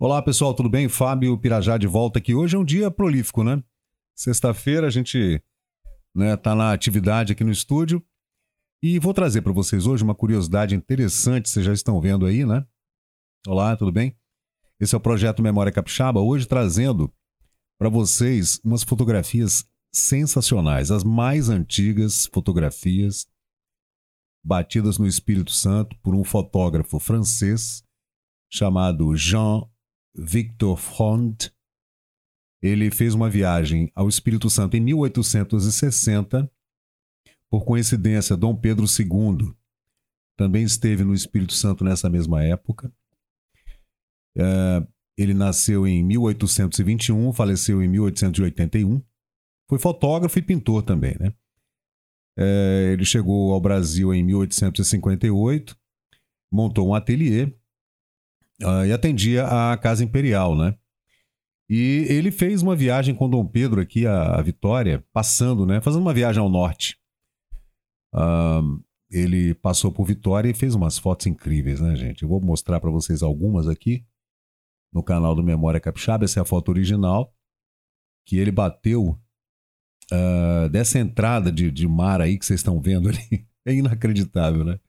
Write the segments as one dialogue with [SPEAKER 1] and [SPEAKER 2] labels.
[SPEAKER 1] Olá pessoal, tudo bem? Fábio Pirajá de volta aqui. Hoje é um dia prolífico, né? Sexta-feira a gente né, tá na atividade aqui no estúdio e vou trazer para vocês hoje uma curiosidade interessante, vocês já estão vendo aí, né? Olá, tudo bem? Esse é o projeto Memória Capixaba, hoje trazendo para vocês umas fotografias sensacionais, as mais antigas fotografias batidas no Espírito Santo por um fotógrafo francês chamado Jean Victor Front, ele fez uma viagem ao Espírito Santo em 1860. Por coincidência, Dom Pedro II também esteve no Espírito Santo nessa mesma época. É, ele nasceu em 1821, faleceu em 1881. Foi fotógrafo e pintor também, né? É, ele chegou ao Brasil em 1858, montou um ateliê uh, e atendia a Casa Imperial, né? E ele fez uma viagem com Dom Pedro aqui a, a Vitória, passando, né? Fazendo uma viagem ao norte. Uh, ele passou por Vitória e fez umas fotos incríveis, né, gente? Eu vou mostrar para vocês algumas aqui no canal do Memória Capixaba. Essa é a foto original que ele bateu uh, dessa entrada de, de mar aí que vocês estão vendo ali. É inacreditável, né?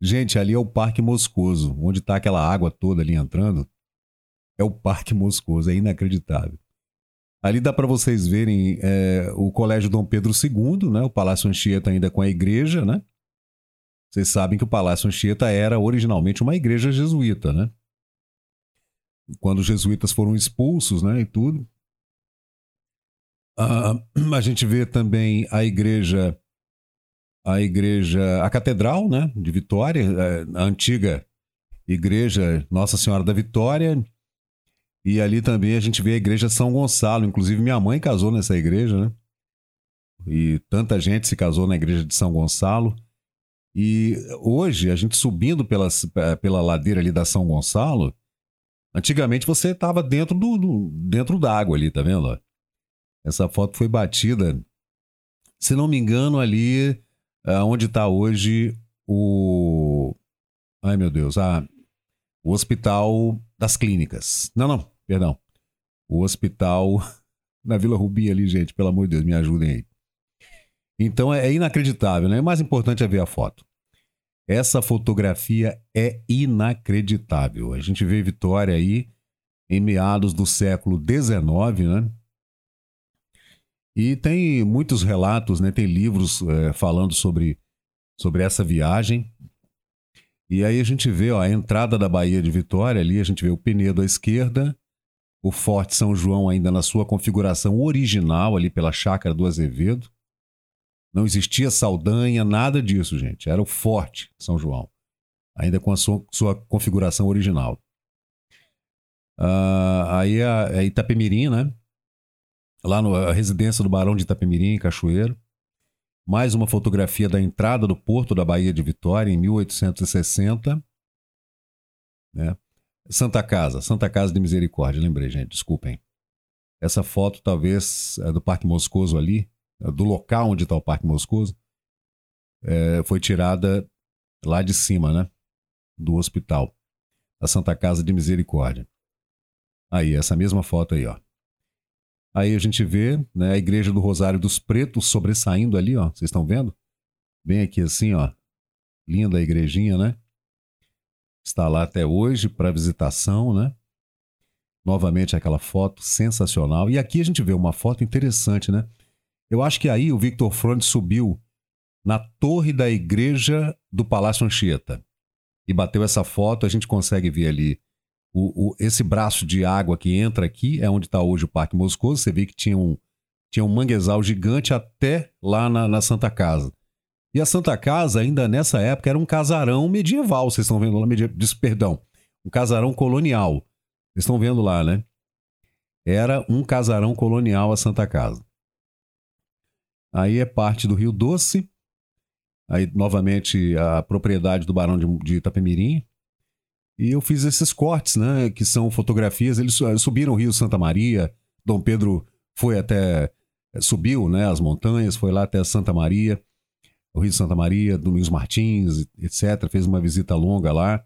[SPEAKER 1] Gente, ali é o Parque Moscoso, onde está aquela água toda ali entrando. É o Parque Moscoso, é inacreditável. Ali dá para vocês verem é, o Colégio Dom Pedro II, né? o Palácio Anchieta ainda com a igreja, né? Vocês sabem que o Palácio Anchieta era originalmente uma igreja jesuíta, né? Quando os jesuítas foram expulsos, né, e tudo. Uh, a gente vê também a igreja a igreja, a catedral, né, de Vitória, é, a antiga igreja Nossa Senhora da Vitória. E ali também a gente vê a igreja São Gonçalo. Inclusive minha mãe casou nessa igreja, né? E tanta gente se casou na igreja de São Gonçalo. E hoje, a gente subindo pelas, pela ladeira ali da São Gonçalo, antigamente você estava dentro do, do dentro d'água ali, tá vendo? Essa foto foi batida, se não me engano, ali uh, onde está hoje o. Ai meu Deus, ah, o Hospital das Clínicas. Não, não, perdão. O Hospital na Vila Rubi ali, gente, pelo amor de Deus, me ajudem aí. Então é, é inacreditável, né? O mais importante é ver a foto. Essa fotografia é inacreditável. A gente vê Vitória aí em meados do século XIX, né? E tem muitos relatos, né? tem livros é, falando sobre, sobre essa viagem. E aí a gente vê ó, a entrada da Baía de Vitória ali, a gente vê o Penedo à esquerda, o Forte São João ainda na sua configuração original ali pela Chácara do Azevedo. Não existia Saldanha, nada disso, gente. Era o Forte São João, ainda com a sua, sua configuração original. Uh, aí a, a Itapemirim, né? Lá na residência do Barão de Itapemirim, em Cachoeiro. Mais uma fotografia da entrada do porto da Baía de Vitória, em 1860. Né? Santa Casa, Santa Casa de Misericórdia, lembrei, gente, desculpem. Essa foto talvez é do Parque Moscoso ali, é do local onde está o Parque Moscoso, é, foi tirada lá de cima, né? Do hospital, da Santa Casa de Misericórdia. Aí, essa mesma foto aí, ó. Aí a gente vê né, a igreja do Rosário dos Pretos sobressaindo ali, ó. Vocês estão vendo? Bem aqui assim, ó. Linda a igrejinha, né? Está lá até hoje para visitação, né? Novamente aquela foto sensacional. E aqui a gente vê uma foto interessante, né? Eu acho que aí o Victor Front subiu na torre da igreja do Palácio Anchieta e bateu essa foto. A gente consegue ver ali o, o, esse braço de água que entra aqui é onde está hoje o Parque Moscoso. Você vê que tinha um, tinha um manguezal gigante até lá na, na Santa Casa. E a Santa Casa, ainda nessa época, era um casarão medieval. Vocês estão vendo lá, media... perdão, um casarão colonial. Vocês estão vendo lá, né? Era um casarão colonial a Santa Casa. Aí é parte do Rio Doce. Aí, novamente, a propriedade do Barão de, de Itapemirim. E eu fiz esses cortes, né? Que são fotografias. Eles subiram o Rio Santa Maria. Dom Pedro foi até. Eh, subiu, né? As montanhas, foi lá até Santa Maria, o Rio Santa Maria, Domingos Martins, etc. Fez uma visita longa lá.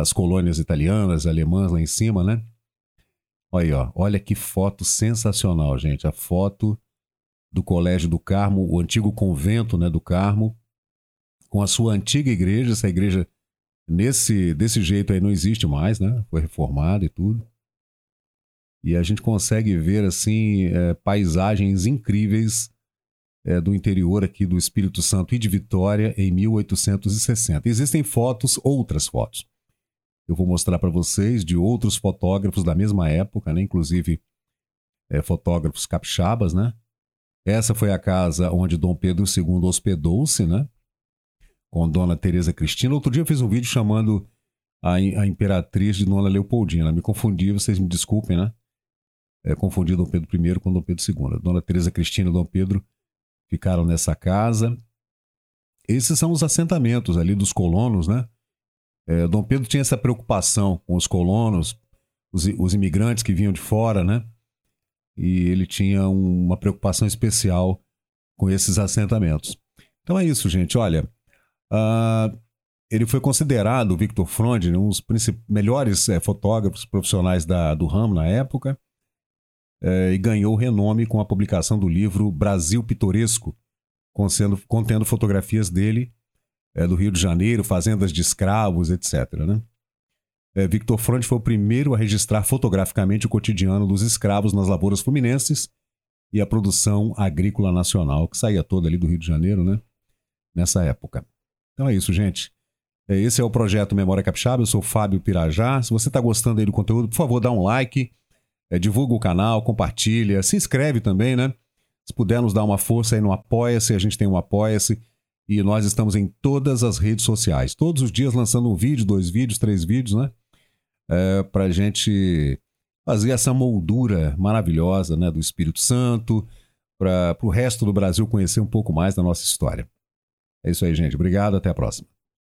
[SPEAKER 1] as colônias italianas, alemãs lá em cima, né? Olha aí, ó. Olha que foto sensacional, gente. A foto do Colégio do Carmo, o antigo convento né, do Carmo, com a sua antiga igreja. Essa igreja, nesse, desse jeito aí, não existe mais, né? Foi reformada e tudo. E a gente consegue ver, assim, é, paisagens incríveis é, do interior aqui do Espírito Santo e de Vitória em 1860. Existem fotos, outras fotos. Eu vou mostrar para vocês de outros fotógrafos da mesma época, né? inclusive é, fotógrafos capixabas, né? Essa foi a casa onde Dom Pedro II hospedou-se, né? Com Dona Teresa Cristina. Outro dia eu fiz um vídeo chamando a, a imperatriz de Dona Leopoldina. Me confundi, vocês me desculpem, né? É, confundi Dom Pedro I com Dom Pedro II. Dona Teresa Cristina e Dom Pedro ficaram nessa casa. Esses são os assentamentos ali dos colonos, né? É, Dom Pedro tinha essa preocupação com os colonos, os, os imigrantes que vinham de fora, né? E ele tinha uma preocupação especial com esses assentamentos. Então é isso, gente. Olha, uh, ele foi considerado, Victor Fronde, um dos melhores é, fotógrafos profissionais da, do ramo na época eh, e ganhou renome com a publicação do livro Brasil Pitoresco, contendo, contendo fotografias dele eh, do Rio de Janeiro, fazendas de escravos, etc. Né? Victor Fronte foi o primeiro a registrar fotograficamente o cotidiano dos escravos nas lavouras fluminenses e a produção agrícola nacional, que saía toda ali do Rio de Janeiro, né? Nessa época. Então é isso, gente. Esse é o projeto Memória Capixaba. Eu sou Fábio Pirajá. Se você está gostando aí do conteúdo, por favor, dá um like é, divulga o canal, compartilha, se inscreve também, né? Se puder nos dar uma força aí no Apoia-se, a gente tem um Apoia-se e nós estamos em todas as redes sociais. Todos os dias lançando um vídeo, dois vídeos, três vídeos, né? É, para a gente fazer essa moldura maravilhosa né, do Espírito Santo, para o resto do Brasil conhecer um pouco mais da nossa história. É isso aí, gente. Obrigado, até a próxima.